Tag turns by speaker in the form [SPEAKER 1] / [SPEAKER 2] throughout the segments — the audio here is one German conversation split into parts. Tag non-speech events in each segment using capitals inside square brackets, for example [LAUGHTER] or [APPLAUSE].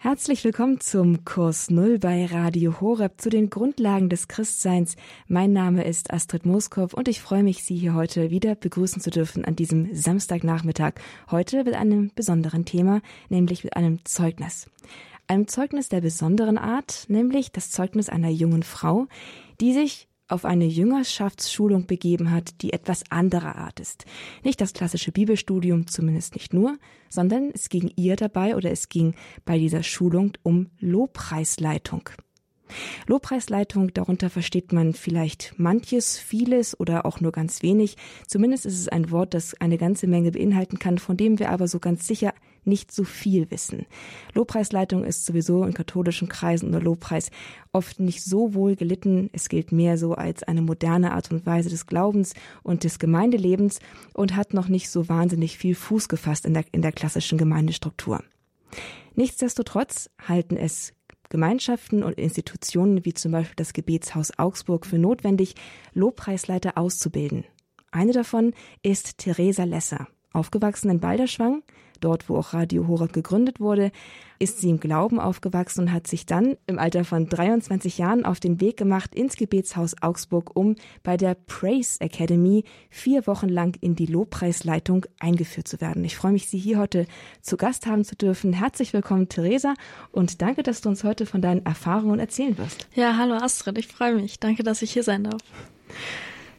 [SPEAKER 1] Herzlich willkommen zum Kurs Null bei Radio Horeb zu den Grundlagen des Christseins. Mein Name ist Astrid Moskow und ich freue mich, Sie hier heute wieder begrüßen zu dürfen an diesem Samstagnachmittag. Heute mit einem besonderen Thema, nämlich mit einem Zeugnis. Einem Zeugnis der besonderen Art, nämlich das Zeugnis einer jungen Frau, die sich auf eine Jüngerschaftsschulung begeben hat, die etwas anderer Art ist. Nicht das klassische Bibelstudium, zumindest nicht nur, sondern es ging ihr dabei oder es ging bei dieser Schulung um Lobpreisleitung. Lobpreisleitung, darunter versteht man vielleicht manches, vieles oder auch nur ganz wenig. Zumindest ist es ein Wort, das eine ganze Menge beinhalten kann, von dem wir aber so ganz sicher nicht so viel wissen. Lobpreisleitung ist sowieso in katholischen Kreisen oder Lobpreis oft nicht so wohl gelitten. Es gilt mehr so als eine moderne Art und Weise des Glaubens und des Gemeindelebens und hat noch nicht so wahnsinnig viel Fuß gefasst in der, in der klassischen Gemeindestruktur. Nichtsdestotrotz halten es Gemeinschaften und Institutionen wie zum Beispiel das Gebetshaus Augsburg für notwendig, Lobpreisleiter auszubilden. Eine davon ist Theresa Lesser. Aufgewachsen in Balderschwang, dort wo auch Radio Horeb gegründet wurde, ist sie im Glauben aufgewachsen und hat sich dann im Alter von 23 Jahren auf den Weg gemacht ins Gebetshaus Augsburg, um bei der Praise Academy vier Wochen lang in die Lobpreisleitung eingeführt zu werden. Ich freue mich, Sie hier heute zu Gast haben zu dürfen. Herzlich willkommen, Theresa, und danke, dass du uns heute von deinen Erfahrungen erzählen wirst.
[SPEAKER 2] Ja, hallo Astrid, ich freue mich. Danke, dass ich hier sein darf.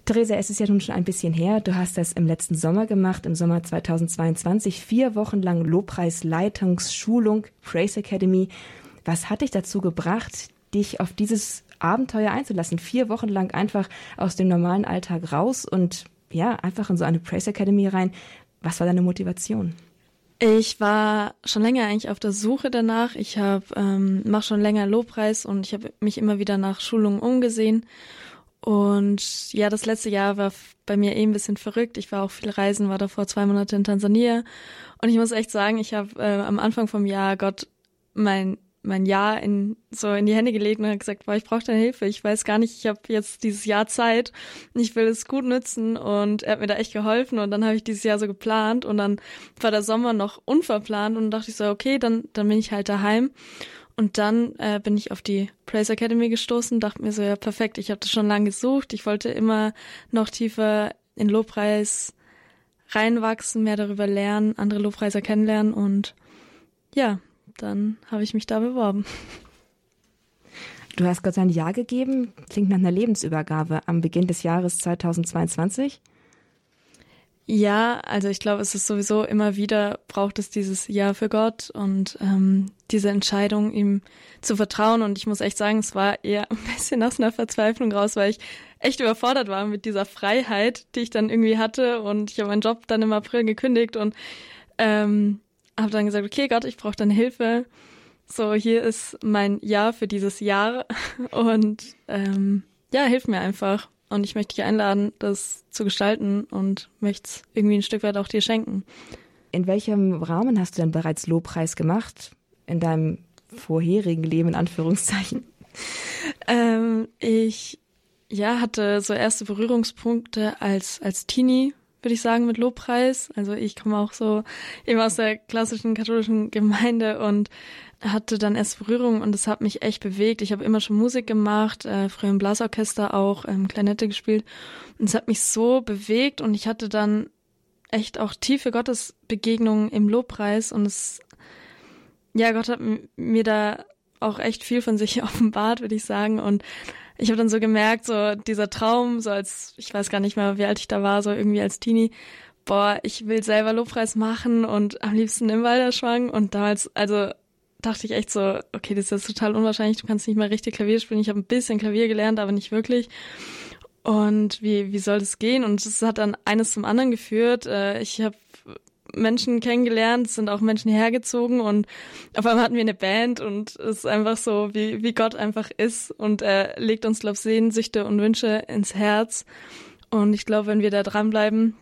[SPEAKER 1] Theresa, es ist ja nun schon ein bisschen her. Du hast das im letzten Sommer gemacht, im Sommer 2022. Vier Wochen lang Lobpreisleitungsschulung, Praise Academy. Was hat dich dazu gebracht, dich auf dieses Abenteuer einzulassen? Vier Wochen lang einfach aus dem normalen Alltag raus und ja, einfach in so eine Praise Academy rein. Was war deine Motivation?
[SPEAKER 2] Ich war schon länger eigentlich auf der Suche danach. Ich habe ähm, mache schon länger Lobpreis und ich habe mich immer wieder nach Schulungen umgesehen und ja, das letzte Jahr war bei mir eh ein bisschen verrückt. Ich war auch viel reisen, war davor zwei Monate in Tansania. Und ich muss echt sagen, ich habe äh, am Anfang vom Jahr Gott mein mein Jahr in so in die Hände gelegt und gesagt, boah, ich brauche deine Hilfe. Ich weiß gar nicht, ich habe jetzt dieses Jahr Zeit und ich will es gut nutzen und er hat mir da echt geholfen und dann habe ich dieses Jahr so geplant und dann war der Sommer noch unverplant und dachte ich so, okay, dann dann bin ich halt daheim und dann äh, bin ich auf die Praise Academy gestoßen, dachte mir so, ja, perfekt, ich habe das schon lange gesucht. Ich wollte immer noch tiefer in Lobpreis reinwachsen, mehr darüber lernen, andere Lobpreiser kennenlernen und ja, dann habe ich mich da beworben.
[SPEAKER 1] Du hast Gott sein Ja gegeben, klingt nach einer Lebensübergabe am Beginn des Jahres 2022.
[SPEAKER 2] Ja, also ich glaube, es ist sowieso immer wieder braucht es dieses Ja für Gott und ähm, diese Entscheidung, ihm zu vertrauen. Und ich muss echt sagen, es war eher [LAUGHS] ein bisschen aus einer Verzweiflung raus, weil ich echt überfordert war mit dieser Freiheit, die ich dann irgendwie hatte. Und ich habe meinen Job dann im April gekündigt und ähm, habe dann gesagt, okay Gott, ich brauche deine Hilfe. So, hier ist mein Ja für dieses Jahr [LAUGHS] und ähm, ja, hilf mir einfach. Und ich möchte dich einladen, das zu gestalten und möchte es irgendwie ein Stück weit auch dir schenken.
[SPEAKER 1] In welchem Rahmen hast du denn bereits Lobpreis gemacht? In deinem vorherigen Leben, in Anführungszeichen?
[SPEAKER 2] ähm, ich ja, hatte so erste Berührungspunkte als, als Teenie, würde ich sagen, mit Lobpreis. Also ich komme auch so eben aus der klassischen katholischen Gemeinde und hatte dann erst Berührung und es hat mich echt bewegt. Ich habe immer schon Musik gemacht, äh, früher im Blasorchester auch, ähm, Klarinette gespielt. Und es hat mich so bewegt und ich hatte dann echt auch tiefe Gottesbegegnungen im Lobpreis und es, ja, Gott hat mir da auch echt viel von sich [LAUGHS] offenbart, würde ich sagen. Und ich habe dann so gemerkt, so dieser Traum, so als, ich weiß gar nicht mehr, wie alt ich da war, so irgendwie als Teenie, boah, ich will selber Lobpreis machen und am liebsten im Walderschwang. Und damals, also dachte ich echt so, okay, das ist jetzt total unwahrscheinlich, du kannst nicht mal richtig Klavier spielen. Ich habe ein bisschen Klavier gelernt, aber nicht wirklich. Und wie, wie soll das gehen? Und es hat dann eines zum anderen geführt. Äh, ich habe Menschen kennengelernt, sind auch Menschen hergezogen und auf einmal hatten wir eine Band und es ist einfach so, wie, wie Gott einfach ist und er legt uns, glaube ich, Sehnsüchte und Wünsche ins Herz. Und ich glaube, wenn wir da dranbleiben,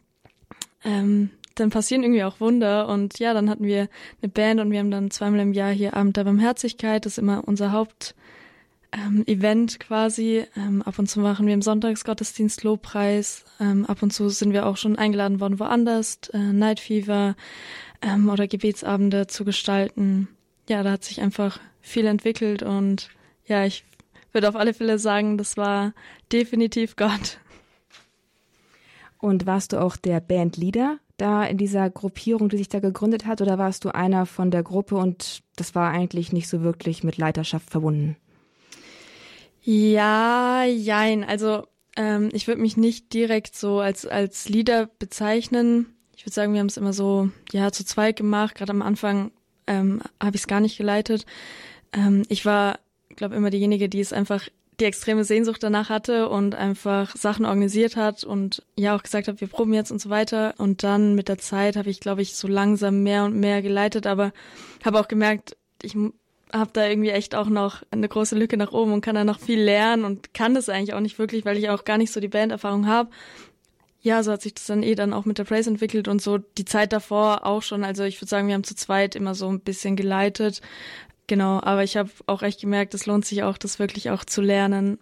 [SPEAKER 2] ähm, dann passieren irgendwie auch Wunder. Und ja, dann hatten wir eine Band und wir haben dann zweimal im Jahr hier Abend der Barmherzigkeit. Das ist immer unser Haupt, ähm, Event quasi. Ähm, ab und zu machen wir im Sonntagsgottesdienst Lobpreis. Ähm, ab und zu sind wir auch schon eingeladen worden woanders, äh, Night Fever ähm, oder Gebetsabende zu gestalten. ja, da hat sich einfach viel entwickelt und ja, ich würde auf alle Fälle sagen, das war definitiv Gott.
[SPEAKER 1] Und warst du auch der Bandleader da in dieser Gruppierung, die sich da gegründet hat, oder warst du einer von der Gruppe und das war eigentlich nicht so wirklich mit Leiterschaft verbunden?
[SPEAKER 2] Ja, jein. Also ähm, ich würde mich nicht direkt so als, als Leader bezeichnen. Ich würde sagen, wir haben es immer so, ja, zu zweit gemacht. Gerade am Anfang ähm, habe ich es gar nicht geleitet. Ähm, ich war, glaube immer diejenige, die es einfach die extreme Sehnsucht danach hatte und einfach Sachen organisiert hat und ja auch gesagt hat, wir proben jetzt und so weiter. Und dann mit der Zeit habe ich, glaube ich, so langsam mehr und mehr geleitet, aber habe auch gemerkt, ich habe da irgendwie echt auch noch eine große Lücke nach oben und kann da noch viel lernen und kann das eigentlich auch nicht wirklich, weil ich auch gar nicht so die Banderfahrung habe. Ja, so hat sich das dann eh dann auch mit der Praise entwickelt und so die Zeit davor auch schon. Also ich würde sagen, wir haben zu zweit immer so ein bisschen geleitet. Genau, aber ich habe auch echt gemerkt, es lohnt sich auch, das wirklich auch zu lernen.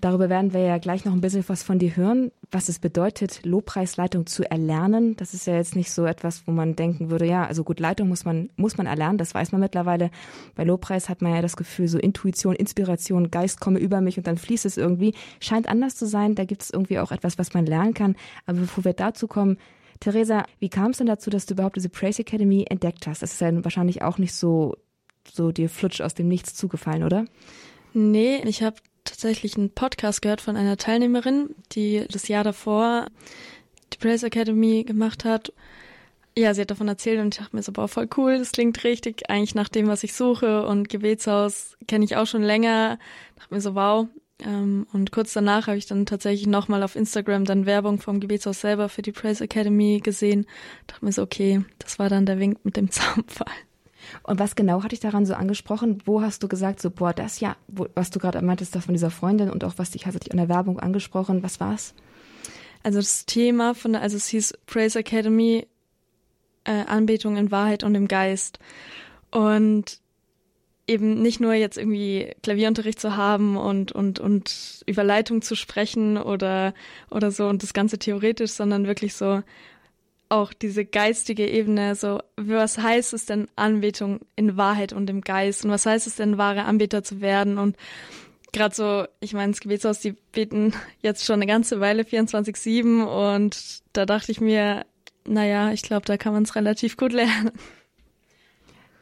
[SPEAKER 1] Darüber werden wir ja gleich noch ein bisschen was von dir hören, was es bedeutet, Lobpreisleitung zu erlernen. Das ist ja jetzt nicht so etwas, wo man denken würde, ja, also gut, Leitung muss man, muss man erlernen, das weiß man mittlerweile. Bei Lobpreis hat man ja das Gefühl, so Intuition, Inspiration, Geist komme über mich und dann fließt es irgendwie. Scheint anders zu sein, da gibt es irgendwie auch etwas, was man lernen kann. Aber bevor wir dazu kommen, Theresa, wie kam es denn dazu, dass du überhaupt diese Praise Academy entdeckt hast? Das ist ja wahrscheinlich auch nicht so so dir flutsch aus dem Nichts zugefallen, oder?
[SPEAKER 2] Nee, ich habe tatsächlich einen Podcast gehört von einer Teilnehmerin, die das Jahr davor die Praise Academy gemacht hat. Ja, sie hat davon erzählt und ich dachte mir so, boah, voll cool, das klingt richtig, eigentlich nach dem, was ich suche und Gebetshaus kenne ich auch schon länger. Dachte mir so, wow. Ähm, und kurz danach habe ich dann tatsächlich nochmal auf Instagram dann Werbung vom Gebetshaus selber für die Praise Academy gesehen. Dachte mir so, okay, das war dann der Wink mit dem [LAUGHS] Zaunpfahl.
[SPEAKER 1] Und was genau hatte ich daran so angesprochen? Wo hast du gesagt, so, boah, das ja, wo, was du gerade meintest, das von dieser Freundin und auch was dich, hast du dich an der Werbung angesprochen, was war's?
[SPEAKER 2] Also das Thema von also es hieß Praise Academy, äh, Anbetung in Wahrheit und im Geist. Und eben nicht nur jetzt irgendwie Klavierunterricht zu haben und, und, und über Leitung zu sprechen oder, oder so und das Ganze theoretisch, sondern wirklich so, auch diese geistige Ebene, so was heißt es denn Anbetung in Wahrheit und im Geist und was heißt es denn wahre Anbeter zu werden und gerade so, ich meine, das Gebetshaus, die beten jetzt schon eine ganze Weile 24-7 und da dachte ich mir, naja, ich glaube, da kann man es relativ gut lernen.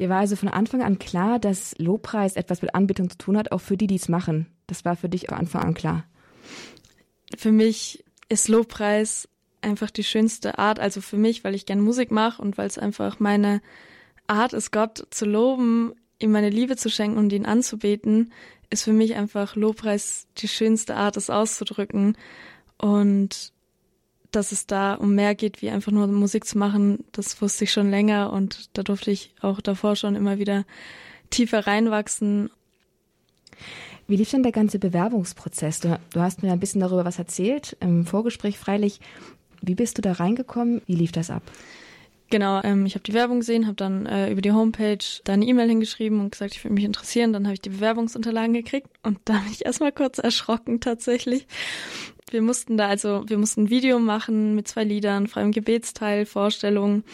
[SPEAKER 1] Dir war also von Anfang an klar, dass Lobpreis etwas mit Anbetung zu tun hat, auch für die, die es machen. Das war für dich auch Anfang an klar.
[SPEAKER 2] Für mich ist Lobpreis einfach die schönste Art, also für mich, weil ich gern Musik mache und weil es einfach meine Art ist, Gott zu loben, ihm meine Liebe zu schenken und ihn anzubeten, ist für mich einfach Lobpreis die schönste Art, es auszudrücken. Und dass es da um mehr geht, wie einfach nur Musik zu machen, das wusste ich schon länger und da durfte ich auch davor schon immer wieder tiefer reinwachsen.
[SPEAKER 1] Wie lief denn der ganze Bewerbungsprozess? Du, du, hast mir ein bisschen darüber was erzählt, im Vorgespräch freilich. Wie bist du da reingekommen? Wie lief das ab?
[SPEAKER 2] Genau, ähm, ich habe die Werbung gesehen, habe dann äh, über die Homepage da eine E-Mail hingeschrieben und gesagt, ich würde mich interessieren. Dann habe ich die Bewerbungsunterlagen gekriegt und da bin ich erstmal kurz erschrocken tatsächlich. Wir mussten da also, wir mussten ein Video machen mit zwei Liedern, freiem Gebetsteil, Vorstellungen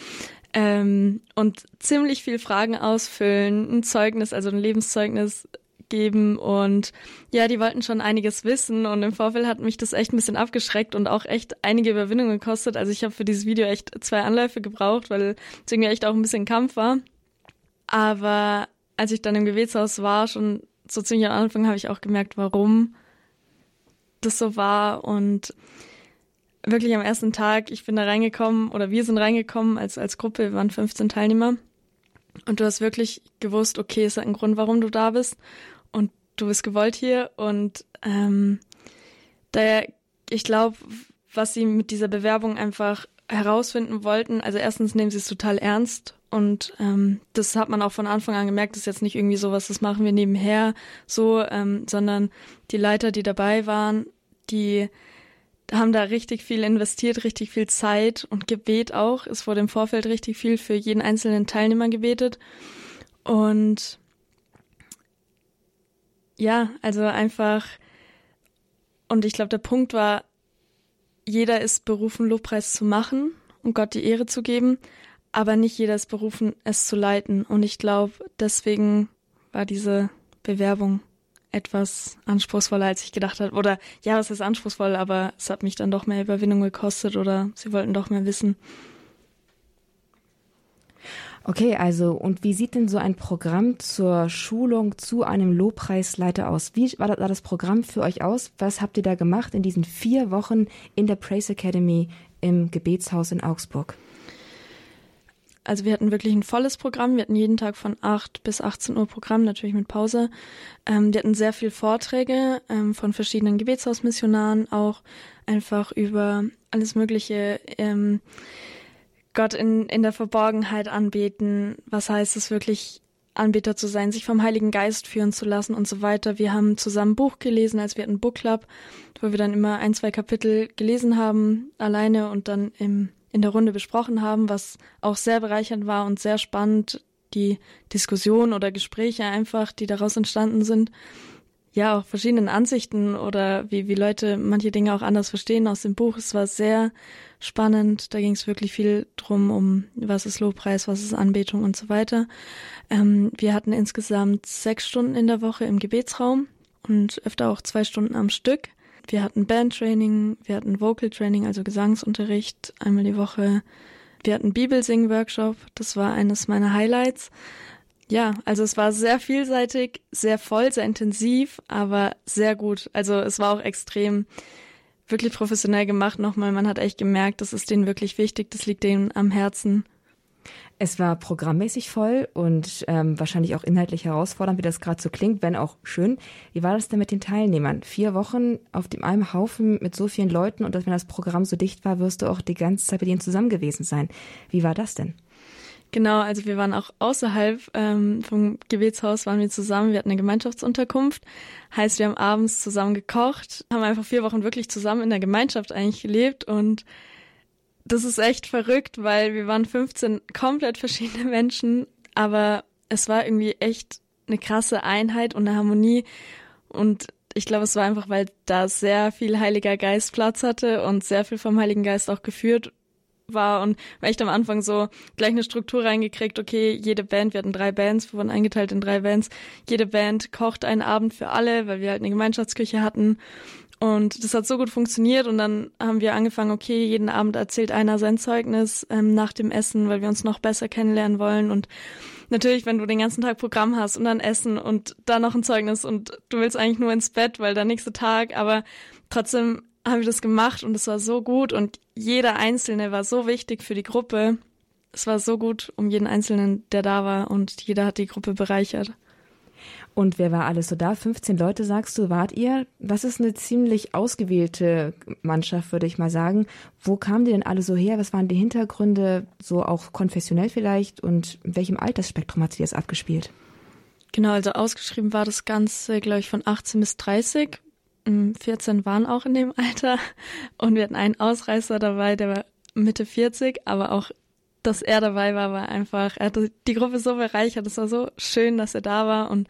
[SPEAKER 2] ähm, und ziemlich viel Fragen ausfüllen, ein Zeugnis, also ein Lebenszeugnis geben und ja, die wollten schon einiges wissen und im Vorfeld hat mich das echt ein bisschen abgeschreckt und auch echt einige Überwindungen gekostet. Also ich habe für dieses Video echt zwei Anläufe gebraucht, weil es irgendwie echt auch ein bisschen Kampf war. Aber als ich dann im Gebetshaus war, schon so ziemlich am Anfang, habe ich auch gemerkt, warum das so war und wirklich am ersten Tag, ich bin da reingekommen oder wir sind reingekommen als, als Gruppe, wir waren 15 Teilnehmer. Und du hast wirklich gewusst, okay, es hat einen Grund, warum du da bist du bist gewollt hier und ähm, daher, ich glaube, was sie mit dieser Bewerbung einfach herausfinden wollten, also erstens nehmen sie es total ernst und ähm, das hat man auch von Anfang an gemerkt, das ist jetzt nicht irgendwie sowas, das machen wir nebenher so, ähm, sondern die Leiter, die dabei waren, die haben da richtig viel investiert, richtig viel Zeit und Gebet auch. Es wurde im Vorfeld richtig viel für jeden einzelnen Teilnehmer gebetet. Und ja, also einfach, und ich glaube, der Punkt war, jeder ist berufen, Lobpreis zu machen und Gott die Ehre zu geben, aber nicht jeder ist berufen, es zu leiten. Und ich glaube, deswegen war diese Bewerbung etwas anspruchsvoller, als ich gedacht habe. Oder ja, es ist anspruchsvoll, aber es hat mich dann doch mehr Überwindung gekostet oder sie wollten doch mehr wissen.
[SPEAKER 1] Okay, also und wie sieht denn so ein Programm zur Schulung zu einem Lobpreisleiter aus? Wie war das Programm für euch aus? Was habt ihr da gemacht in diesen vier Wochen in der Praise Academy im Gebetshaus in Augsburg?
[SPEAKER 2] Also wir hatten wirklich ein volles Programm. Wir hatten jeden Tag von 8 bis 18 Uhr Programm, natürlich mit Pause. Ähm, wir hatten sehr viel Vorträge ähm, von verschiedenen Gebetshausmissionaren, auch einfach über alles Mögliche. Ähm, Gott in, in der Verborgenheit anbeten. Was heißt es wirklich, Anbeter zu sein, sich vom Heiligen Geist führen zu lassen und so weiter. Wir haben zusammen ein Buch gelesen, als wir hatten Book Club, wo wir dann immer ein, zwei Kapitel gelesen haben, alleine und dann im, in der Runde besprochen haben, was auch sehr bereichernd war und sehr spannend, die Diskussion oder Gespräche einfach, die daraus entstanden sind ja auch verschiedenen Ansichten oder wie, wie Leute manche Dinge auch anders verstehen aus dem Buch. Es war sehr spannend. Da ging es wirklich viel drum, um was ist Lobpreis, was ist Anbetung und so weiter. Ähm, wir hatten insgesamt sechs Stunden in der Woche im Gebetsraum und öfter auch zwei Stunden am Stück. Wir hatten Bandtraining, wir hatten Vocal Training, also Gesangsunterricht einmal die Woche. Wir hatten Bibelsing-Workshop, das war eines meiner Highlights. Ja, also es war sehr vielseitig, sehr voll, sehr intensiv, aber sehr gut. Also es war auch extrem wirklich professionell gemacht nochmal. Man hat echt gemerkt, das ist denen wirklich wichtig, das liegt denen am Herzen.
[SPEAKER 1] Es war programmmäßig voll und ähm, wahrscheinlich auch inhaltlich herausfordernd, wie das gerade so klingt, wenn auch schön. Wie war das denn mit den Teilnehmern? Vier Wochen auf dem einem Haufen mit so vielen Leuten und wenn das Programm so dicht war, wirst du auch die ganze Zeit mit ihnen zusammen gewesen sein. Wie war das denn?
[SPEAKER 2] Genau, also wir waren auch außerhalb ähm, vom Gebetshaus, waren wir zusammen. Wir hatten eine Gemeinschaftsunterkunft. Heißt, wir haben abends zusammen gekocht, haben einfach vier Wochen wirklich zusammen in der Gemeinschaft eigentlich gelebt und das ist echt verrückt, weil wir waren 15 komplett verschiedene [LAUGHS] Menschen, aber es war irgendwie echt eine krasse Einheit und eine Harmonie und ich glaube, es war einfach, weil da sehr viel Heiliger Geist Platz hatte und sehr viel vom Heiligen Geist auch geführt war und echt am Anfang so gleich eine Struktur reingekriegt, okay, jede Band, wir hatten drei Bands, wir wurden eingeteilt in drei Bands, jede Band kocht einen Abend für alle, weil wir halt eine Gemeinschaftsküche hatten. Und das hat so gut funktioniert und dann haben wir angefangen, okay, jeden Abend erzählt einer sein Zeugnis ähm, nach dem Essen, weil wir uns noch besser kennenlernen wollen. Und natürlich, wenn du den ganzen Tag Programm hast und dann Essen und dann noch ein Zeugnis und du willst eigentlich nur ins Bett, weil der nächste Tag, aber trotzdem haben wir das gemacht und es war so gut und jeder Einzelne war so wichtig für die Gruppe. Es war so gut um jeden Einzelnen, der da war und jeder hat die Gruppe bereichert.
[SPEAKER 1] Und wer war alles so da? 15 Leute, sagst du, wart ihr? Das ist eine ziemlich ausgewählte Mannschaft, würde ich mal sagen. Wo kamen die denn alle so her? Was waren die Hintergründe, so auch konfessionell vielleicht? Und in welchem Altersspektrum hat sie das abgespielt?
[SPEAKER 2] Genau, also ausgeschrieben war das Ganze, glaube ich, von 18 bis 30. 14 waren auch in dem [LAUGHS] Alter und wir hatten einen Ausreißer dabei, der war Mitte 40, aber auch, dass er dabei war, war einfach, er hat die Gruppe so bereichert, es war so schön, dass er da war und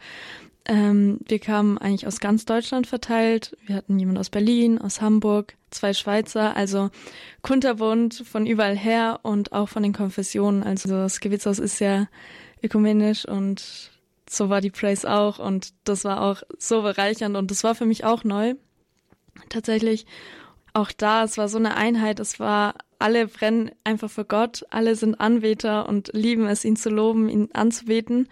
[SPEAKER 2] ähm, wir kamen eigentlich aus ganz Deutschland verteilt. Wir hatten jemand aus Berlin, aus Hamburg, zwei Schweizer, also kunterbunt von überall her und auch von den Konfessionen. Also das Gewitshaus ist ja ökumenisch und so war die Praise auch und das war auch so bereichernd und das war für mich auch neu. Tatsächlich auch da, es war so eine Einheit, es war, alle brennen einfach für Gott, alle sind Anbeter und lieben es, ihn zu loben, ihn anzubeten.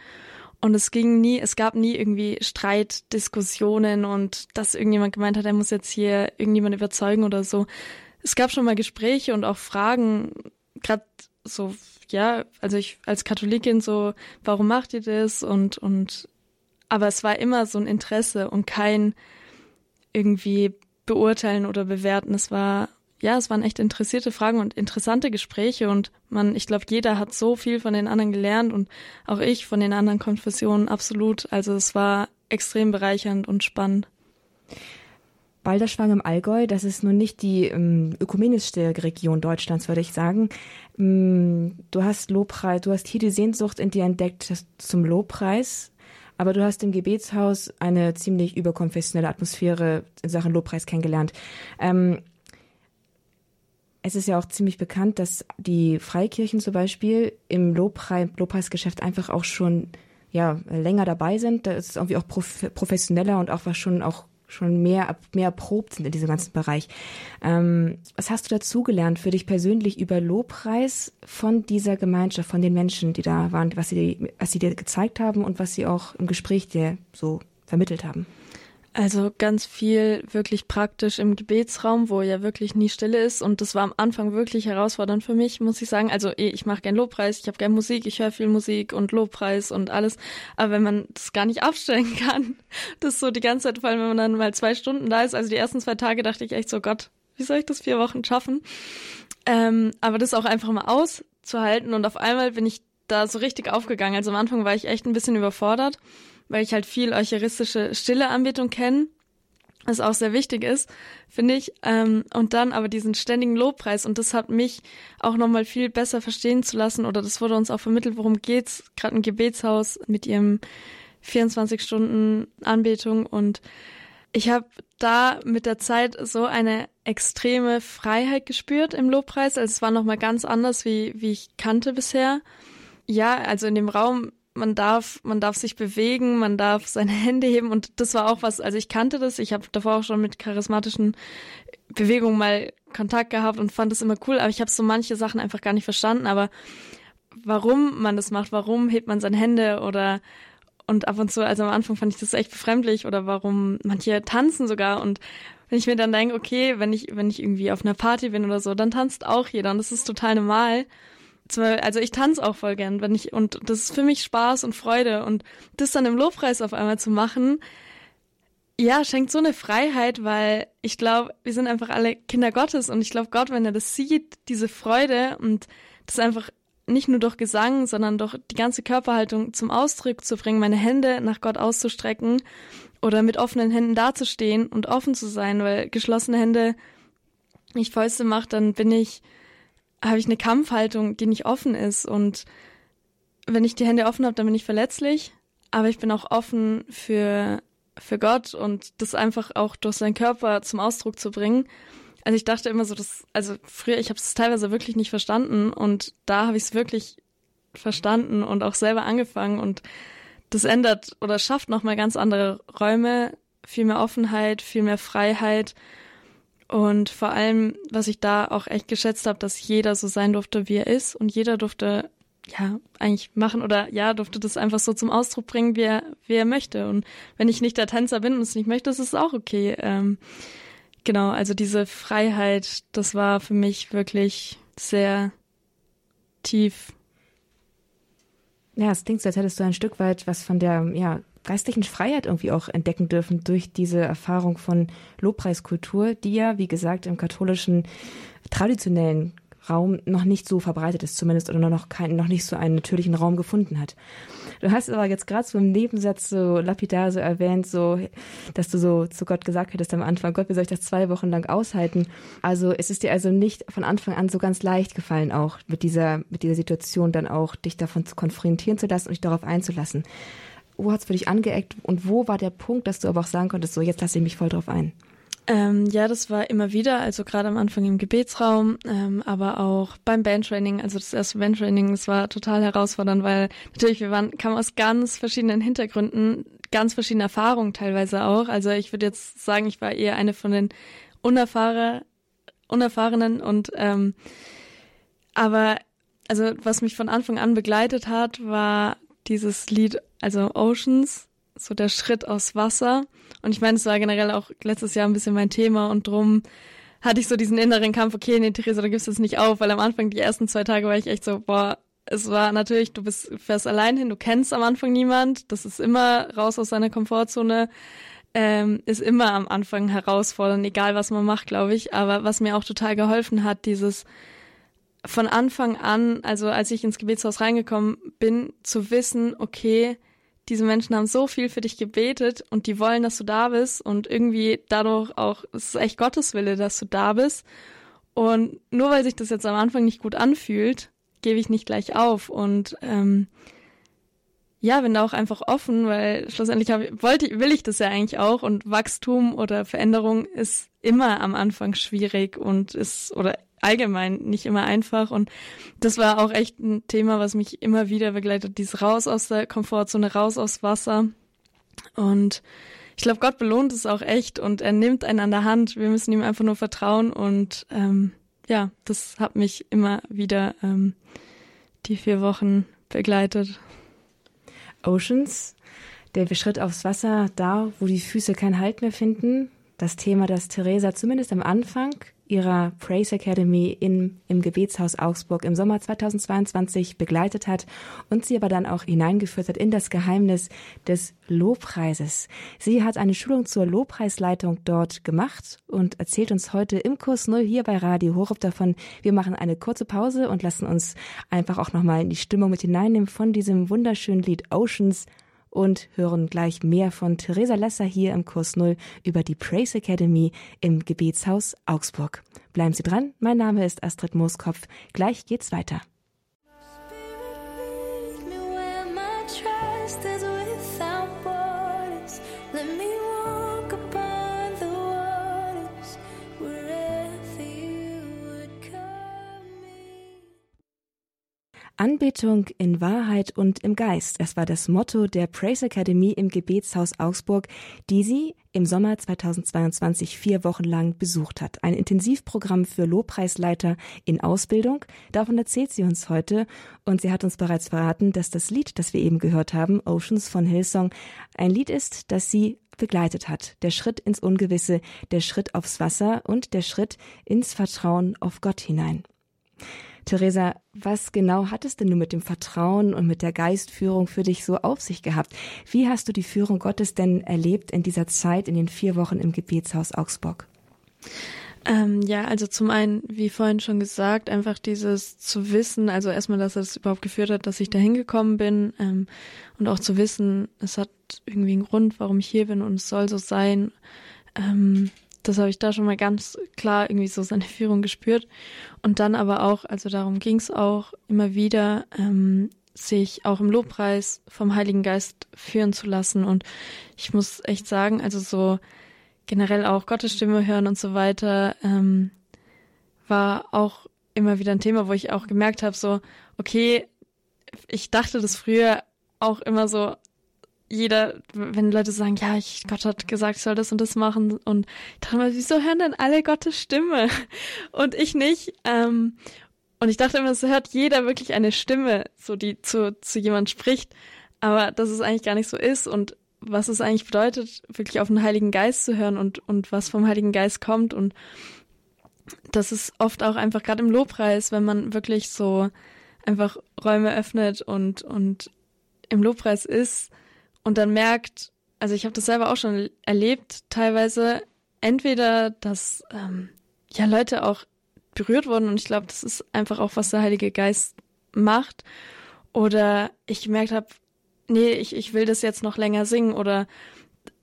[SPEAKER 2] Und es ging nie, es gab nie irgendwie Streit, Diskussionen und dass irgendjemand gemeint hat, er muss jetzt hier irgendjemand überzeugen oder so. Es gab schon mal Gespräche und auch Fragen, gerade so ja, also ich als Katholikin so, warum macht ihr das? Und, und, aber es war immer so ein Interesse und kein irgendwie beurteilen oder bewerten. Es war, ja, es waren echt interessierte Fragen und interessante Gespräche und man, ich glaube, jeder hat so viel von den anderen gelernt und auch ich von den anderen Konfessionen absolut. Also es war extrem bereichernd und spannend.
[SPEAKER 1] Balderschwang im Allgäu, das ist nun nicht die ähm, ökumenischste Region Deutschlands, würde ich sagen. Ähm, du hast Lobpreis, du hast hier die Sehnsucht in dir entdeckt zum Lobpreis, aber du hast im Gebetshaus eine ziemlich überkonfessionelle Atmosphäre in Sachen Lobpreis kennengelernt. Ähm, es ist ja auch ziemlich bekannt, dass die Freikirchen zum Beispiel im Lobpreis, Lobpreisgeschäft einfach auch schon ja länger dabei sind. Da ist es irgendwie auch professioneller und auch was schon auch schon mehr mehr erprobt sind in diesem ganzen Bereich. Ähm, was hast du dazugelernt für dich persönlich über Lobpreis von dieser Gemeinschaft, von den Menschen, die da waren, was sie, was sie dir gezeigt haben und was sie auch im Gespräch dir so vermittelt haben?
[SPEAKER 2] Also ganz viel wirklich praktisch im Gebetsraum, wo ja wirklich nie Stille ist. Und das war am Anfang wirklich herausfordernd für mich, muss ich sagen. Also eh, ich mache gern Lobpreis, ich habe gern Musik, ich höre viel Musik und Lobpreis und alles. Aber wenn man das gar nicht [LAUGHS] abstellen kann, das so die ganze Zeit, vor allem wenn man dann mal zwei Stunden da ist. Also die ersten zwei Tage dachte ich echt so, Gott, wie soll ich das vier Wochen schaffen? Ähm, aber das auch einfach mal auszuhalten. Und auf einmal bin ich da so richtig aufgegangen. Also am Anfang war ich echt ein bisschen überfordert weil ich halt viel eucharistische stille Anbetung kenne, was auch sehr wichtig ist, finde ich. Ähm, und dann aber diesen ständigen Lobpreis und das hat mich auch nochmal viel besser verstehen zu lassen oder das wurde uns auch vermittelt, worum geht's, gerade ein Gebetshaus mit ihrem 24 Stunden Anbetung und ich habe da mit der Zeit so eine extreme Freiheit gespürt im Lobpreis. Also es war nochmal ganz anders, wie, wie ich kannte bisher. Ja, also in dem Raum man darf, man darf sich bewegen, man darf seine [LAUGHS] Hände heben. Und das war auch was, also ich kannte das, ich habe davor auch schon mit charismatischen Bewegungen mal Kontakt gehabt und fand das immer cool, aber ich habe so manche Sachen einfach gar nicht verstanden, aber warum man das macht, warum hebt man seine Hände oder und ab und zu, also am Anfang fand ich das echt befremdlich oder warum manche tanzen sogar. Und wenn ich mir dann denke, okay, wenn ich, wenn ich irgendwie auf einer Party bin oder so, dann tanzt auch jeder und das ist total normal also ich tanze auch voll gern, wenn ich, und das ist für mich Spaß und Freude. Und das dann im Lobpreis auf einmal zu machen, ja, schenkt so eine Freiheit, weil ich glaube, wir sind einfach alle Kinder Gottes. Und ich glaube, Gott, wenn er das sieht, diese Freude und das einfach nicht nur durch Gesang, sondern durch die ganze Körperhaltung zum Ausdruck zu bringen, meine Hände nach Gott auszustrecken oder mit offenen Händen dazustehen und offen zu sein, weil geschlossene Hände ich Fäuste mache, dann bin ich habe ich eine Kampfhaltung, die nicht offen ist. Und wenn ich die Hände offen habe, dann bin ich verletzlich. Aber ich bin auch offen für, für Gott und das einfach auch durch seinen Körper zum Ausdruck zu bringen. Also ich dachte immer so, dass, also früher, ich habe es teilweise wirklich nicht verstanden und da habe ich es wirklich verstanden und auch selber angefangen und das ändert oder schafft nochmal ganz andere Räume, viel mehr Offenheit, viel mehr Freiheit und vor allem, was ich da auch echt geschätzt habe, dass jeder so sein durfte, wie er ist und jeder durfte ja eigentlich machen oder ja durfte das einfach so zum Ausdruck bringen, wie er, wie er möchte. Und wenn ich nicht der Tänzer bin und es nicht möchte, ist es auch okay. Ähm, genau, also diese Freiheit, das war für mich wirklich sehr tief.
[SPEAKER 1] Ja, es klingt so, als hättest du ein Stück weit was von der ja, geistlichen Freiheit irgendwie auch entdecken dürfen durch diese Erfahrung von Lobpreiskultur, die ja, wie gesagt, im katholischen traditionellen Raum noch nicht so verbreitet ist, zumindest oder noch keinen, noch nicht so einen natürlichen Raum gefunden hat. Du hast aber jetzt gerade so im Nebensatz so lapidar so erwähnt, so, dass du so zu Gott gesagt hättest am Anfang, Gott, wie soll ich das zwei Wochen lang aushalten? Also es ist dir also nicht von Anfang an so ganz leicht gefallen, auch mit dieser, mit dieser Situation dann auch dich davon zu konfrontieren zu lassen und dich darauf einzulassen wo hat es für dich angeeckt und wo war der Punkt, dass du aber auch sagen konntest, so jetzt lasse ich mich voll drauf ein?
[SPEAKER 2] Ähm, ja, das war immer wieder, also gerade am Anfang im Gebetsraum, ähm, aber auch beim Bandtraining, also das erste Bandtraining, das war total herausfordernd, weil natürlich wir waren, kamen aus ganz verschiedenen Hintergründen, ganz verschiedene Erfahrungen teilweise auch. Also ich würde jetzt sagen, ich war eher eine von den unerfahre, unerfahrenen und ähm, aber also was mich von Anfang an begleitet hat, war dieses Lied also Oceans, so der Schritt aus Wasser. Und ich meine, es war generell auch letztes Jahr ein bisschen mein Thema und drum hatte ich so diesen inneren Kampf, okay, nee, Theresa, du gibst es nicht auf, weil am Anfang, die ersten zwei Tage war ich echt so, boah, es war natürlich, du bist, fährst allein hin, du kennst am Anfang niemand, das ist immer raus aus seiner Komfortzone, ähm, ist immer am Anfang herausfordernd, egal was man macht, glaube ich. Aber was mir auch total geholfen hat, dieses von Anfang an, also als ich ins Gebetshaus reingekommen bin, zu wissen, okay, diese Menschen haben so viel für dich gebetet und die wollen, dass du da bist und irgendwie dadurch auch, es ist echt Gottes Wille, dass du da bist. Und nur weil sich das jetzt am Anfang nicht gut anfühlt, gebe ich nicht gleich auf und ähm, ja, bin da auch einfach offen, weil schlussendlich hab, wollte, will ich das ja eigentlich auch und Wachstum oder Veränderung ist immer am Anfang schwierig und ist oder allgemein nicht immer einfach. Und das war auch echt ein Thema, was mich immer wieder begleitet. Dieses raus aus der Komfortzone, raus aus Wasser. Und ich glaube, Gott belohnt es auch echt und er nimmt einen an der Hand. Wir müssen ihm einfach nur vertrauen und ähm, ja, das hat mich immer wieder ähm, die vier Wochen begleitet.
[SPEAKER 1] Oceans, der Schritt aufs Wasser, da, wo die Füße keinen Halt mehr finden. Das Thema, das Theresa zumindest am Anfang ihrer Praise Academy in, im Gebetshaus Augsburg im Sommer 2022 begleitet hat und sie aber dann auch hineingeführt hat in das Geheimnis des Lobpreises. Sie hat eine Schulung zur Lobpreisleitung dort gemacht und erzählt uns heute im Kurs Null hier bei Radio Horup davon. Wir machen eine kurze Pause und lassen uns einfach auch nochmal in die Stimmung mit hineinnehmen von diesem wunderschönen Lied Oceans und hören gleich mehr von Theresa Lesser hier im Kurs Null über die Praise Academy im Gebetshaus Augsburg. Bleiben Sie dran, mein Name ist Astrid Mooskopf. Gleich geht's weiter. Anbetung in Wahrheit und im Geist. Es war das Motto der Praise Academy im Gebetshaus Augsburg, die sie im Sommer 2022 vier Wochen lang besucht hat. Ein Intensivprogramm für Lobpreisleiter in Ausbildung. Davon erzählt sie uns heute. Und sie hat uns bereits verraten, dass das Lied, das wir eben gehört haben, Oceans von Hillsong, ein Lied ist, das sie begleitet hat. Der Schritt ins Ungewisse, der Schritt aufs Wasser und der Schritt ins Vertrauen auf Gott hinein. Theresa, was genau hat es denn nun mit dem Vertrauen und mit der Geistführung für dich so auf sich gehabt? Wie hast du die Führung Gottes denn erlebt in dieser Zeit, in den vier Wochen im Gebetshaus Augsburg?
[SPEAKER 2] Ähm, ja, also zum einen, wie vorhin schon gesagt, einfach dieses zu wissen, also erstmal, dass es überhaupt geführt hat, dass ich da hingekommen bin ähm, und auch zu wissen, es hat irgendwie einen Grund, warum ich hier bin und es soll so sein. Ähm, das habe ich da schon mal ganz klar irgendwie so seine [LAUGHS] Führung gespürt. Und dann aber auch, also darum ging es auch immer wieder, ähm, sich auch im Lobpreis vom Heiligen Geist führen zu lassen. Und ich muss echt sagen, also so generell auch Gottes Stimme hören und so weiter, ähm, war auch immer wieder ein Thema, wo ich auch gemerkt habe, so, okay, ich dachte das früher auch immer so, jeder, wenn Leute sagen, ja, ich, Gott hat gesagt, ich soll das und das machen und ich dachte mal, wieso hören denn alle Gottes Stimme [LAUGHS] und ich nicht? Ähm, und ich dachte immer, es hört jeder wirklich eine Stimme, so die zu, zu jemand spricht, aber dass es eigentlich gar nicht so ist und was es eigentlich bedeutet, wirklich auf den Heiligen Geist zu hören und, und was vom Heiligen Geist kommt und das ist oft auch einfach gerade im Lobpreis, wenn man wirklich so einfach Räume öffnet und, und im Lobpreis ist, und dann merkt, also ich habe das selber auch schon erlebt, teilweise entweder, dass ähm, ja Leute auch berührt wurden und ich glaube, das ist einfach auch, was der Heilige Geist macht. Oder ich gemerkt habe, nee, ich, ich will das jetzt noch länger singen oder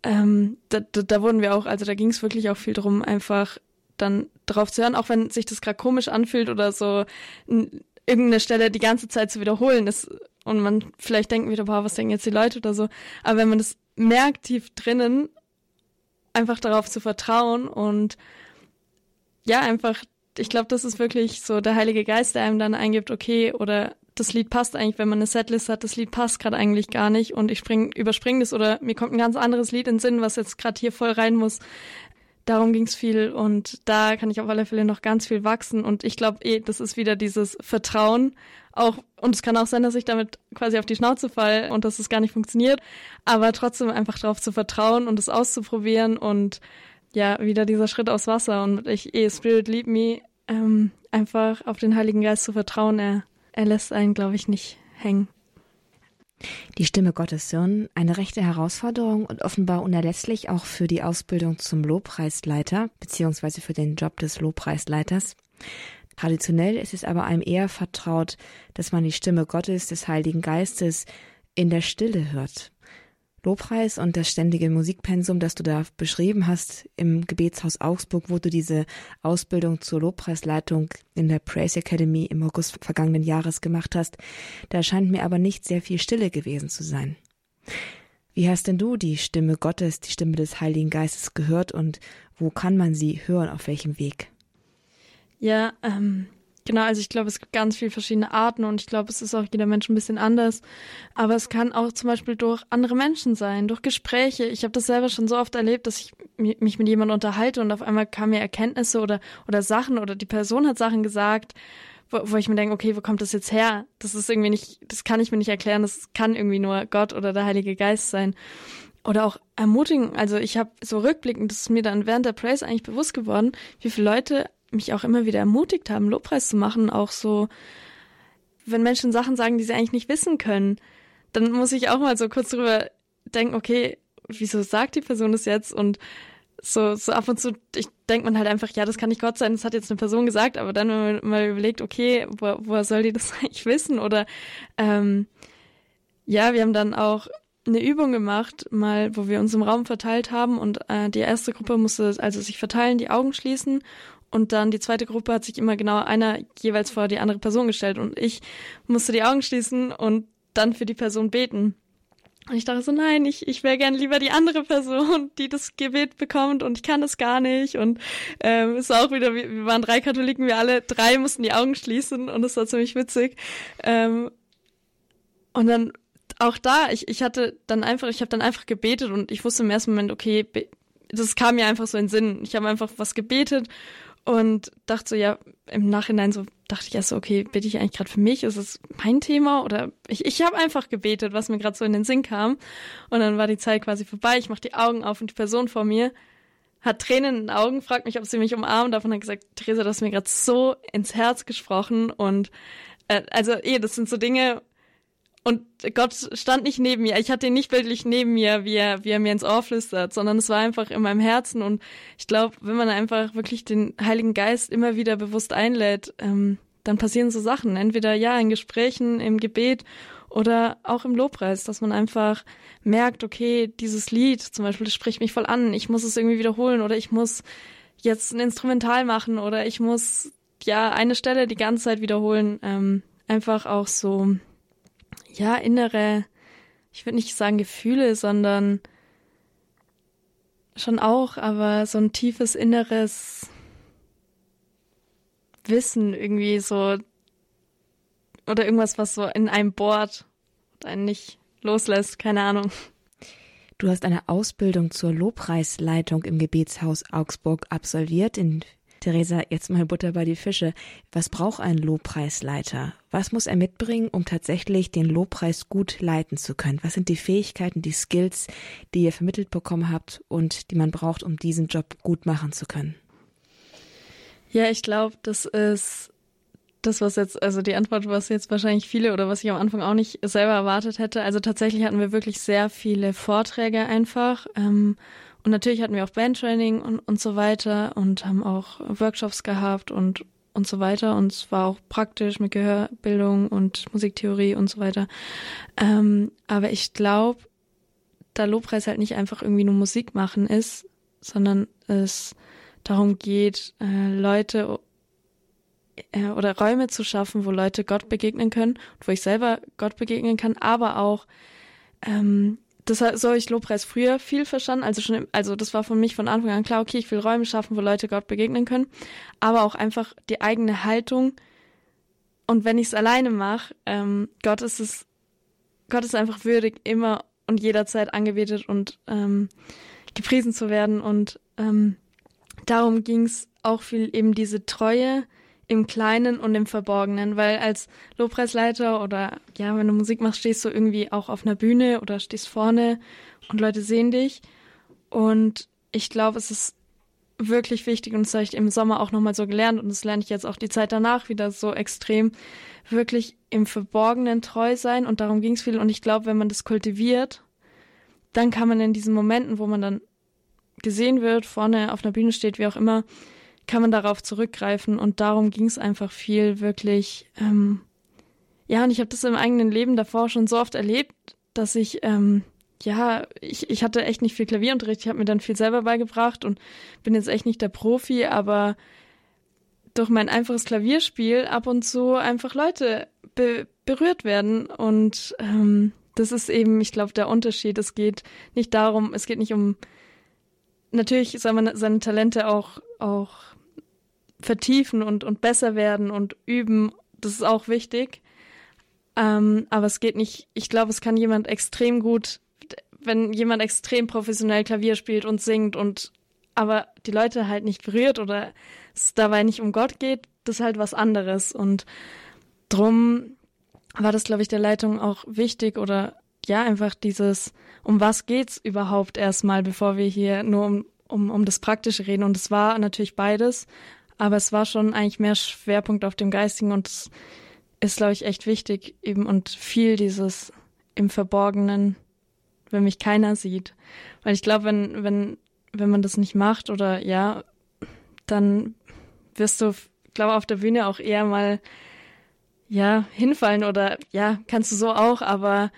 [SPEAKER 2] ähm, da, da, da wurden wir auch, also da ging es wirklich auch viel drum, einfach dann drauf zu hören, auch wenn sich das gerade komisch anfühlt oder so irgendeine Stelle die ganze Zeit zu wiederholen ist und man vielleicht denken wieder, boah, was denken jetzt die Leute oder so. Aber wenn man das merkt tief drinnen, einfach darauf zu vertrauen und ja, einfach, ich glaube, das ist wirklich so der Heilige Geist, der einem dann eingibt, okay, oder das Lied passt eigentlich, wenn man eine Setlist hat, das Lied passt gerade eigentlich gar nicht und ich spring, überspringe das oder mir kommt ein ganz anderes Lied in den Sinn, was jetzt gerade hier voll rein muss. Darum ging's viel und da kann ich auf alle Fälle noch ganz viel wachsen und ich glaube eh, das ist wieder dieses Vertrauen, auch, und es kann auch sein, dass ich damit quasi auf die Schnauze fall und dass es gar nicht funktioniert, aber trotzdem einfach darauf zu vertrauen und es auszuprobieren und ja, wieder dieser Schritt aus Wasser und ich, eh, Spirit Lead Me, ähm, einfach auf den Heiligen Geist zu vertrauen, er, er lässt einen, glaube ich, nicht hängen.
[SPEAKER 1] Die Stimme Gottes Sohn, eine rechte Herausforderung und offenbar unerlässlich auch für die Ausbildung zum Lobpreisleiter beziehungsweise für den Job des Lobpreisleiters. Traditionell ist es aber einem eher vertraut, dass man die Stimme Gottes, des Heiligen Geistes in der Stille hört. Lobpreis und das ständige Musikpensum, das du da beschrieben hast im Gebetshaus Augsburg, wo du diese Ausbildung zur Lobpreisleitung in der Praise Academy im August vergangenen Jahres gemacht hast, da scheint mir aber nicht sehr viel Stille gewesen zu sein. Wie hast denn du die Stimme Gottes, die Stimme des Heiligen Geistes gehört und wo kann man sie hören, auf welchem Weg?
[SPEAKER 2] Ja, ähm, Genau, also ich glaube, es gibt ganz viele verschiedene Arten und ich glaube, es ist auch jeder Mensch ein bisschen anders. Aber es kann auch zum Beispiel durch andere Menschen sein, durch Gespräche. Ich habe das selber schon so oft erlebt, dass ich mich mit jemandem unterhalte und auf einmal kamen mir Erkenntnisse oder, oder Sachen oder die Person hat Sachen gesagt, wo, wo ich mir denke, okay, wo kommt das jetzt her? Das ist irgendwie nicht, das kann ich mir nicht erklären, das kann irgendwie nur Gott oder der Heilige Geist sein. Oder auch ermutigen. Also ich habe so rückblickend, das ist mir dann während der Praise eigentlich bewusst geworden, wie viele Leute mich auch immer wieder ermutigt haben, Lobpreis zu machen, auch so, wenn Menschen Sachen sagen, die sie eigentlich nicht wissen können, dann muss ich auch mal so kurz drüber denken, okay, wieso sagt die Person das jetzt? Und so, so ab und zu, ich denkt man halt einfach, ja, das kann nicht Gott sein, das hat jetzt eine Person gesagt, aber dann, wenn man mal überlegt, okay, wo, woher soll die das [LAUGHS] eigentlich wissen? Oder ähm, ja, wir haben dann auch eine Übung gemacht, mal, wo wir uns im Raum verteilt haben und äh, die erste Gruppe musste also sich verteilen, die Augen schließen und dann die zweite Gruppe hat sich immer genau einer jeweils vor die andere Person gestellt und ich musste die Augen schließen und dann für die Person beten. Und ich dachte so, nein, ich, ich wäre gern lieber die andere Person, die das Gebet bekommt und ich kann das gar nicht. Und ähm, es war auch wieder, wir, wir waren drei Katholiken, wir alle drei mussten die Augen schließen und es war ziemlich witzig. Ähm, und dann auch da, ich, ich hatte dann einfach, ich habe dann einfach gebetet und ich wusste im ersten Moment, okay, das kam mir einfach so in den Sinn. Ich habe einfach was gebetet und dachte so, ja, im Nachhinein so dachte ich erst so, okay, bete ich eigentlich gerade für mich? Ist es mein Thema? Oder ich, ich habe einfach gebetet, was mir gerade so in den Sinn kam. Und dann war die Zeit quasi vorbei. Ich mache die Augen auf und die Person vor mir hat Tränen in den Augen, fragt mich, ob sie mich umarmt. Davon hat gesagt, Theresa, du hast mir gerade so ins Herz gesprochen. Und äh, also eh, das sind so Dinge, und Gott stand nicht neben mir. Ich hatte ihn nicht bildlich neben mir, wie er, wie er mir ins Ohr flüstert, sondern es war einfach in meinem Herzen. Und ich glaube, wenn man einfach wirklich den Heiligen Geist immer wieder bewusst einlädt, ähm, dann passieren so Sachen. Entweder ja in Gesprächen, im Gebet oder auch im Lobpreis, dass man einfach merkt, okay, dieses Lied zum Beispiel, das spricht mich voll an. Ich muss es irgendwie wiederholen oder ich muss jetzt ein Instrumental machen oder ich muss ja eine Stelle die ganze Zeit wiederholen. Ähm, einfach auch so ja, innere, ich würde nicht sagen Gefühle, sondern schon auch, aber so ein tiefes inneres Wissen irgendwie so oder irgendwas, was so in einem bohrt und einen nicht loslässt, keine Ahnung.
[SPEAKER 1] Du hast eine Ausbildung zur Lobpreisleitung im Gebetshaus Augsburg absolviert. In Theresa, jetzt mal Butter bei die Fische. Was braucht ein Lobpreisleiter? Was muss er mitbringen, um tatsächlich den Lobpreis gut leiten zu können? Was sind die Fähigkeiten, die Skills, die ihr vermittelt bekommen habt und die man braucht, um diesen Job gut machen zu können?
[SPEAKER 2] Ja, ich glaube, das ist das, was jetzt, also die Antwort, was jetzt wahrscheinlich viele oder was ich am Anfang auch nicht selber erwartet hätte. Also tatsächlich hatten wir wirklich sehr viele Vorträge einfach. Ähm, und natürlich hatten wir auch Bandtraining und, und so weiter und haben auch Workshops gehabt und, und so weiter. Und es war auch praktisch mit Gehörbildung und Musiktheorie und so weiter. Ähm, aber ich glaube, da Lobpreis halt nicht einfach irgendwie nur Musik machen ist, sondern es darum geht, äh, Leute äh, oder Räume zu schaffen, wo Leute Gott begegnen können, wo ich selber Gott begegnen kann, aber auch ähm, das so ich Lobpreis früher viel verstanden, also schon, also das war für mich von Anfang an klar, okay, ich will Räume schaffen, wo Leute Gott begegnen können, aber auch einfach die eigene Haltung. Und wenn ich es alleine mache, ähm, Gott ist es, Gott ist einfach würdig, immer und jederzeit angebetet und ähm, gepriesen zu werden. Und ähm, darum ging es auch viel eben diese Treue, im Kleinen und im Verborgenen, weil als Lobpreisleiter oder ja, wenn du Musik machst, stehst du irgendwie auch auf einer Bühne oder stehst vorne und Leute sehen dich. Und ich glaube, es ist wirklich wichtig und das habe ich im Sommer auch nochmal so gelernt und das lerne ich jetzt auch die Zeit danach wieder so extrem, wirklich im Verborgenen treu sein und darum ging es viel und ich glaube, wenn man das kultiviert, dann kann man in diesen Momenten, wo man dann gesehen wird, vorne auf einer Bühne steht, wie auch immer, kann man darauf zurückgreifen und darum ging es einfach viel, wirklich. Ähm, ja, und ich habe das im eigenen Leben davor schon so oft erlebt, dass ich, ähm, ja, ich, ich hatte echt nicht viel Klavierunterricht, ich habe mir dann viel selber beigebracht und bin jetzt echt nicht der Profi, aber durch mein einfaches Klavierspiel ab und zu einfach Leute be berührt werden und ähm, das ist eben, ich glaube, der Unterschied. Es geht nicht darum, es geht nicht um, natürlich soll man seine Talente auch, auch vertiefen und, und besser werden und üben. Das ist auch wichtig. Ähm, aber es geht nicht, ich glaube, es kann jemand extrem gut, wenn jemand extrem professionell Klavier spielt und singt und aber die Leute halt nicht berührt oder es dabei nicht um Gott geht, das ist halt was anderes. Und drum war das, glaube ich, der Leitung auch wichtig oder ja, einfach dieses, um was geht's überhaupt erstmal, bevor wir hier nur um, um, um das Praktische reden. Und es war natürlich beides, aber es war schon eigentlich mehr Schwerpunkt auf dem Geistigen und es ist, glaube ich, echt wichtig eben und viel dieses im Verborgenen, wenn mich keiner sieht. Weil ich glaube, wenn, wenn, wenn man das nicht macht oder ja, dann wirst du, glaube auf der Bühne auch eher mal ja hinfallen oder ja, kannst du so auch, aber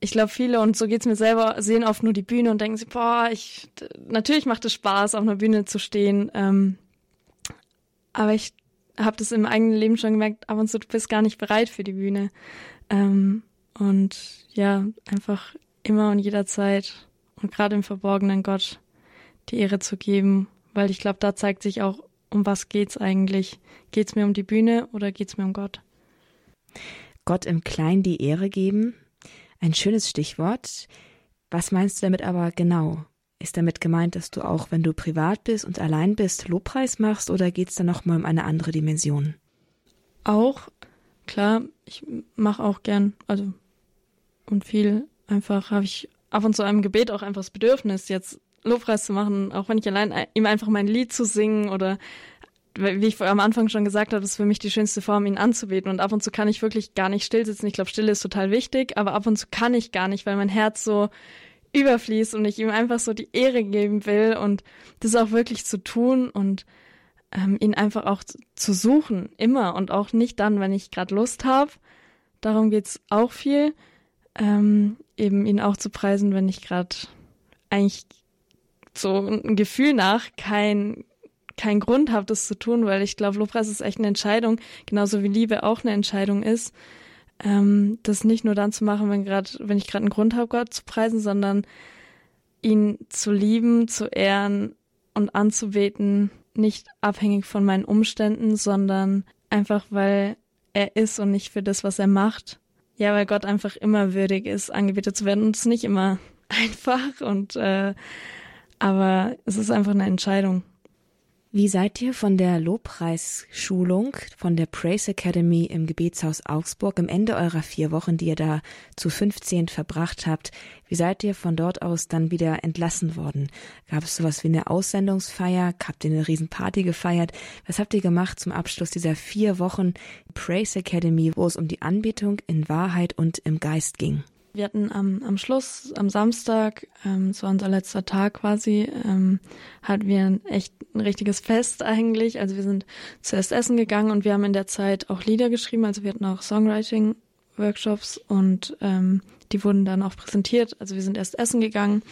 [SPEAKER 2] ich glaube, viele, und so geht's mir selber, sehen oft nur die Bühne und denken sich, boah, ich, natürlich macht es Spaß, auf einer Bühne zu stehen. Ähm, aber ich habe das im eigenen Leben schon gemerkt, ab und zu, du bist gar nicht bereit für die Bühne. Ähm, und ja, einfach immer und jederzeit und gerade im Verborgenen Gott die Ehre zu geben, weil ich glaube, da zeigt sich auch, um was geht's eigentlich? Geht's mir um die Bühne oder geht's mir um Gott?
[SPEAKER 1] Gott im Kleinen die Ehre geben, ein schönes Stichwort. Was meinst du damit aber genau? Ist damit gemeint, dass du auch, wenn du privat bist und allein bist, Lobpreis machst oder geht es da nochmal um eine andere Dimension?
[SPEAKER 2] Auch, klar, ich mache auch gern, also und viel einfach habe ich ab und zu einem Gebet auch einfach das Bedürfnis, jetzt Lobpreis zu machen, auch wenn ich allein ihm einfach mein Lied zu singen oder wie ich am Anfang schon gesagt habe, ist für mich die schönste Form, ihn anzubeten. Und ab und zu kann ich wirklich gar nicht still sitzen. Ich glaube, Stille ist total wichtig, aber ab und zu kann ich gar nicht, weil mein Herz so überfließt und ich ihm einfach so die Ehre geben will und das auch wirklich zu tun und ähm, ihn einfach auch zu suchen, immer und auch nicht dann, wenn ich gerade Lust habe. Darum geht's auch viel, ähm, eben ihn auch zu preisen, wenn ich gerade eigentlich so ein Gefühl nach kein keinen Grund habe, das zu tun, weil ich glaube, Lobpreis ist echt eine Entscheidung, genauso wie Liebe auch eine Entscheidung ist ähm, das nicht nur dann zu machen, wenn gerade, wenn ich gerade einen Grund habe, Gott zu preisen, sondern ihn zu lieben, zu ehren und anzubeten, nicht abhängig von meinen Umständen, sondern einfach, weil er ist und nicht für das, was er macht. Ja, weil Gott einfach immer würdig ist, angebetet zu werden und es ist nicht immer [LAUGHS] einfach und äh, aber es ist einfach eine Entscheidung.
[SPEAKER 1] Wie seid ihr von der Lobpreisschulung von der Praise Academy im Gebetshaus Augsburg am Ende eurer vier Wochen, die ihr da zu 15 verbracht habt, wie seid ihr von dort aus dann wieder entlassen worden? Gab es sowas wie eine Aussendungsfeier? Habt ihr eine Riesenparty gefeiert? Was habt ihr gemacht zum Abschluss dieser vier Wochen Praise Academy, wo es um die Anbetung in Wahrheit und im Geist ging?
[SPEAKER 2] Wir hatten am, am Schluss, am Samstag, ähm, es war unser letzter Tag quasi, ähm, hatten wir ein echt ein richtiges Fest eigentlich. Also wir sind zuerst essen gegangen und wir haben in der Zeit auch Lieder geschrieben. Also wir hatten auch Songwriting-Workshops und ähm, die wurden dann auch präsentiert. Also wir sind erst essen gegangen,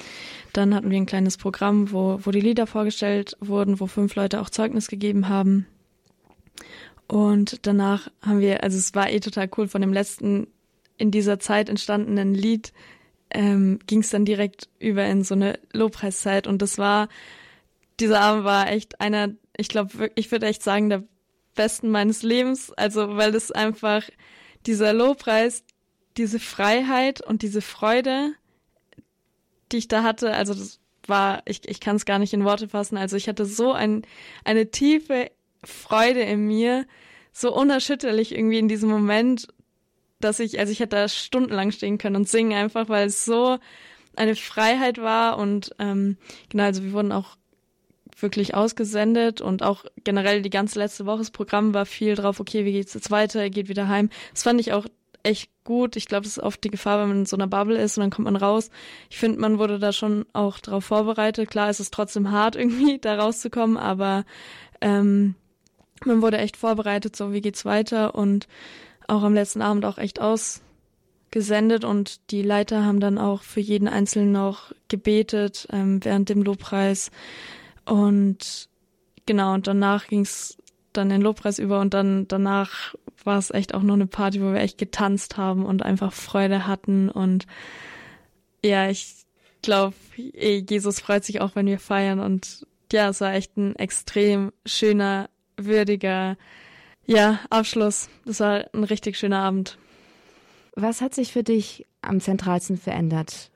[SPEAKER 2] dann hatten wir ein kleines Programm, wo, wo die Lieder vorgestellt wurden, wo fünf Leute auch Zeugnis gegeben haben. Und danach haben wir, also es war eh total cool, von dem letzten in dieser Zeit entstandenen Lied ähm, ging es dann direkt über in so eine Lobpreiszeit. Und das war, dieser Abend war echt einer, ich glaube, ich würde echt sagen, der besten meines Lebens, also weil es einfach dieser Lobpreis, diese Freiheit und diese Freude, die ich da hatte, also das war, ich, ich kann es gar nicht in Worte fassen, also ich hatte so ein, eine tiefe Freude in mir, so unerschütterlich irgendwie in diesem Moment dass ich, also ich hätte da stundenlang stehen können und singen einfach, weil es so eine Freiheit war und ähm, genau, also wir wurden auch wirklich ausgesendet und auch generell die ganze letzte Woche das Programm war viel drauf, okay, wie geht's jetzt weiter, er geht wieder heim. Das fand ich auch echt gut. Ich glaube, das ist oft die Gefahr, wenn man in so einer Bubble ist und dann kommt man raus. Ich finde, man wurde da schon auch drauf vorbereitet. Klar ist es trotzdem hart [LAUGHS] irgendwie, da rauszukommen, aber ähm, man wurde echt vorbereitet, so wie geht's weiter und auch am letzten Abend auch echt ausgesendet und die Leiter haben dann auch für jeden Einzelnen noch gebetet ähm, während dem Lobpreis. Und genau und danach ging's dann in den Lobpreis über und dann danach war es echt auch noch eine Party, wo wir echt getanzt haben und einfach Freude hatten. Und ja, ich glaube, eh, Jesus freut sich auch, wenn wir feiern. Und ja, es war echt ein extrem schöner, würdiger, ja, Abschluss. Das war ein richtig schöner Abend.
[SPEAKER 1] Was hat sich für dich am zentralsten verändert?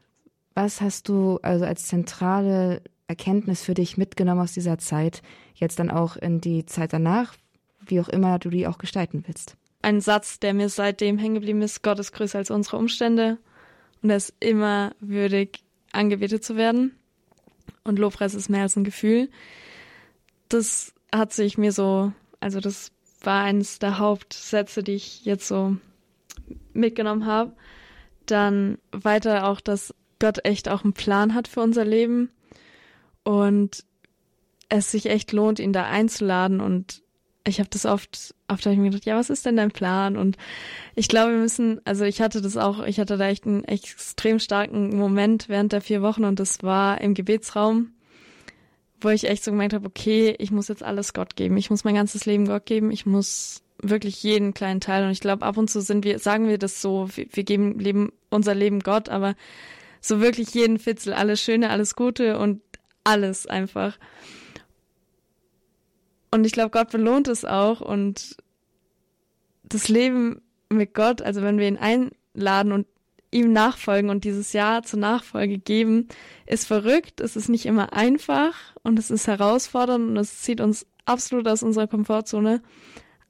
[SPEAKER 1] Was hast du also als zentrale Erkenntnis für dich mitgenommen aus dieser Zeit, jetzt dann auch in die Zeit danach, wie auch immer du die auch gestalten willst?
[SPEAKER 2] Ein Satz, der mir seitdem hängen geblieben ist, Gott ist größer als unsere Umstände und er ist immer würdig, angebetet zu werden. Und Lobpreis ist mehr als ein Gefühl. Das hat sich mir so, also das war eines der Hauptsätze, die ich jetzt so mitgenommen habe. Dann weiter auch, dass Gott echt auch einen Plan hat für unser Leben und es sich echt lohnt, ihn da einzuladen. Und ich habe das oft, oft habe ich mir gedacht, ja, was ist denn dein Plan? Und ich glaube, wir müssen, also ich hatte das auch, ich hatte da echt einen extrem starken Moment während der vier Wochen und das war im Gebetsraum, wo ich echt so gemerkt habe, okay, ich muss jetzt alles Gott geben, ich muss mein ganzes Leben Gott geben, ich muss wirklich jeden kleinen Teil. Und ich glaube, ab und zu sind wir, sagen wir das so, wir, wir geben Leben, unser Leben Gott, aber so wirklich jeden Fitzel, alles Schöne, alles Gute und alles einfach. Und ich glaube, Gott belohnt es auch und das Leben mit Gott, also wenn wir ihn einladen und ihm nachfolgen und dieses Ja zur Nachfolge geben, ist verrückt. Es ist nicht immer einfach und es ist herausfordernd und es zieht uns absolut aus unserer Komfortzone.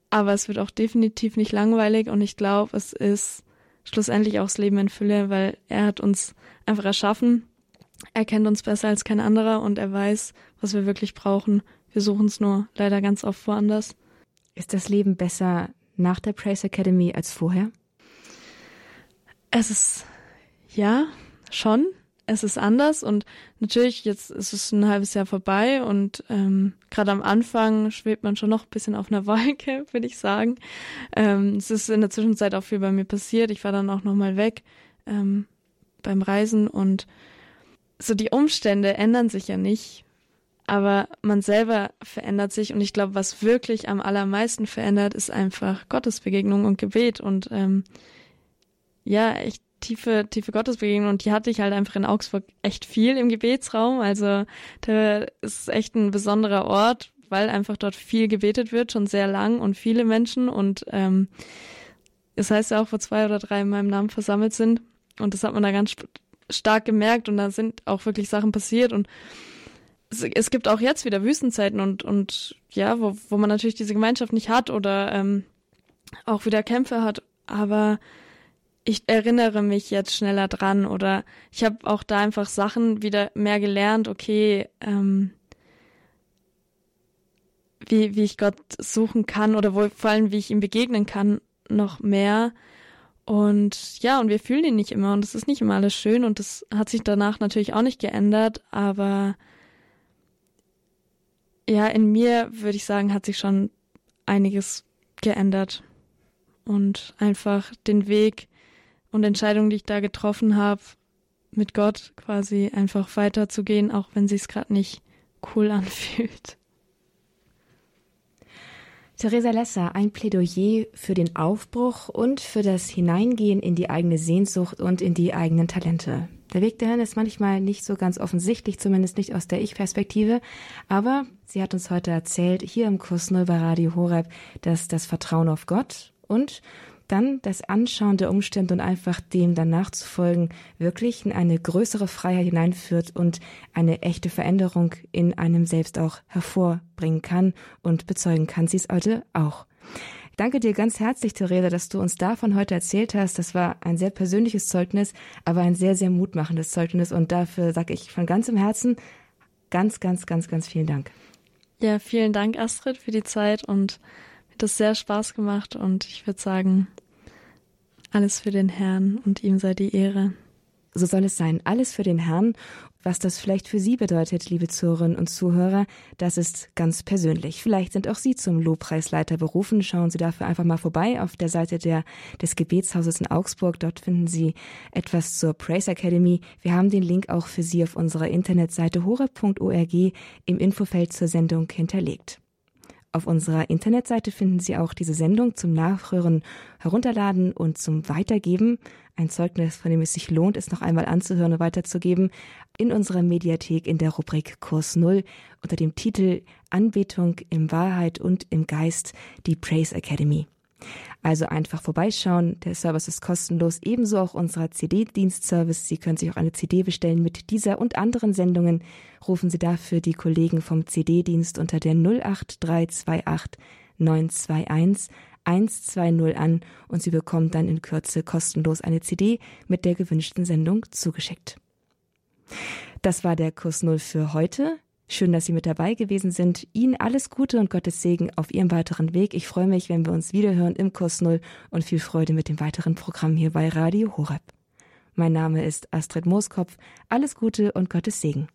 [SPEAKER 2] Aber es wird auch definitiv nicht langweilig und ich glaube, es ist schlussendlich auch das Leben in Fülle, weil er hat uns einfach erschaffen. Er kennt uns besser als kein anderer und er weiß, was wir wirklich brauchen. Wir suchen es nur leider ganz oft woanders.
[SPEAKER 1] Ist das Leben besser nach der Praise Academy als vorher?
[SPEAKER 2] Es ist ja schon. Es ist anders und natürlich jetzt ist es ein halbes Jahr vorbei und ähm, gerade am Anfang schwebt man schon noch ein bisschen auf einer [LAUGHS] Wolke, würde ich sagen. Ähm, es ist in der Zwischenzeit auch viel bei mir passiert. Ich war dann auch noch mal weg ähm, beim Reisen und so die Umstände ändern sich ja nicht, aber man selber verändert sich und ich glaube, was wirklich am allermeisten verändert, ist einfach Gottesbegegnung und Gebet und ähm, ja, echt tiefe, tiefe Gottesbegegnung. Und die hatte ich halt einfach in Augsburg echt viel im Gebetsraum. Also da ist echt ein besonderer Ort, weil einfach dort viel gebetet wird, schon sehr lang und viele Menschen. Und ähm, das heißt ja auch, wo zwei oder drei in meinem Namen versammelt sind. Und das hat man da ganz stark gemerkt. Und da sind auch wirklich Sachen passiert. Und es, es gibt auch jetzt wieder Wüstenzeiten und und ja, wo, wo man natürlich diese Gemeinschaft nicht hat oder ähm, auch wieder Kämpfe hat, aber ich erinnere mich jetzt schneller dran oder ich habe auch da einfach Sachen wieder mehr gelernt, okay, ähm, wie, wie ich Gott suchen kann oder wo, vor allem wie ich ihm begegnen kann, noch mehr. Und ja, und wir fühlen ihn nicht immer und es ist nicht immer alles schön und das hat sich danach natürlich auch nicht geändert, aber ja, in mir würde ich sagen, hat sich schon einiges geändert und einfach den Weg und Entscheidungen, die ich da getroffen habe, mit Gott quasi einfach weiterzugehen, auch wenn sich's gerade nicht cool [LAUGHS] anfühlt.
[SPEAKER 1] Theresa Lesser, ein Plädoyer für den Aufbruch und für das Hineingehen in die eigene Sehnsucht und in die eigenen Talente. Der Weg dahin ist manchmal nicht so ganz offensichtlich, zumindest nicht aus der Ich-Perspektive, aber sie hat uns heute erzählt, hier im Kurs Null bei Radio Horeb, dass das Vertrauen auf Gott und dann das Anschauen der Umstände und einfach dem danach zu folgen, wirklich in eine größere Freiheit hineinführt und eine echte Veränderung in einem selbst auch hervorbringen kann und bezeugen kann sie es heute auch. Danke dir ganz herzlich, Theresa, dass du uns davon heute erzählt hast. Das war ein sehr persönliches Zeugnis, aber ein sehr, sehr mutmachendes Zeugnis. Und dafür sage ich von ganzem Herzen ganz, ganz, ganz, ganz vielen Dank.
[SPEAKER 2] Ja, vielen Dank, Astrid, für die Zeit und das sehr Spaß gemacht und ich würde sagen, alles für den Herrn und ihm sei die Ehre.
[SPEAKER 1] So soll es sein, alles für den Herrn. Was das vielleicht für Sie bedeutet, liebe Zuhörerinnen und Zuhörer, das ist ganz persönlich. Vielleicht sind auch Sie zum Lobpreisleiter berufen. Schauen Sie dafür einfach mal vorbei auf der Seite der, des Gebetshauses in Augsburg. Dort finden Sie etwas zur Praise Academy. Wir haben den Link auch für Sie auf unserer Internetseite horeb.org im Infofeld zur Sendung hinterlegt. Auf unserer Internetseite finden Sie auch diese Sendung zum Nachhören, Herunterladen und zum Weitergeben. ein Zeugnis, von dem es sich lohnt, es noch einmal anzuhören und weiterzugeben, in unserer Mediathek in der Rubrik Kurs Null unter dem Titel Anbetung in Wahrheit und im Geist, die Praise Academy. Also einfach vorbeischauen. Der Service ist kostenlos, ebenso auch unser CD-Dienstservice. Sie können sich auch eine CD bestellen mit dieser und anderen Sendungen. Rufen Sie dafür die Kollegen vom CD-Dienst unter der 08328 921 120 an und Sie bekommen dann in Kürze kostenlos eine CD mit der gewünschten Sendung zugeschickt. Das war der Kurs Null für heute. Schön, dass Sie mit dabei gewesen sind. Ihnen alles Gute und Gottes Segen auf Ihrem weiteren Weg. Ich freue mich, wenn wir uns wiederhören im Kurs Null und viel Freude mit dem weiteren Programm hier bei Radio Horeb. Mein Name ist Astrid Mooskopf. Alles Gute und Gottes Segen.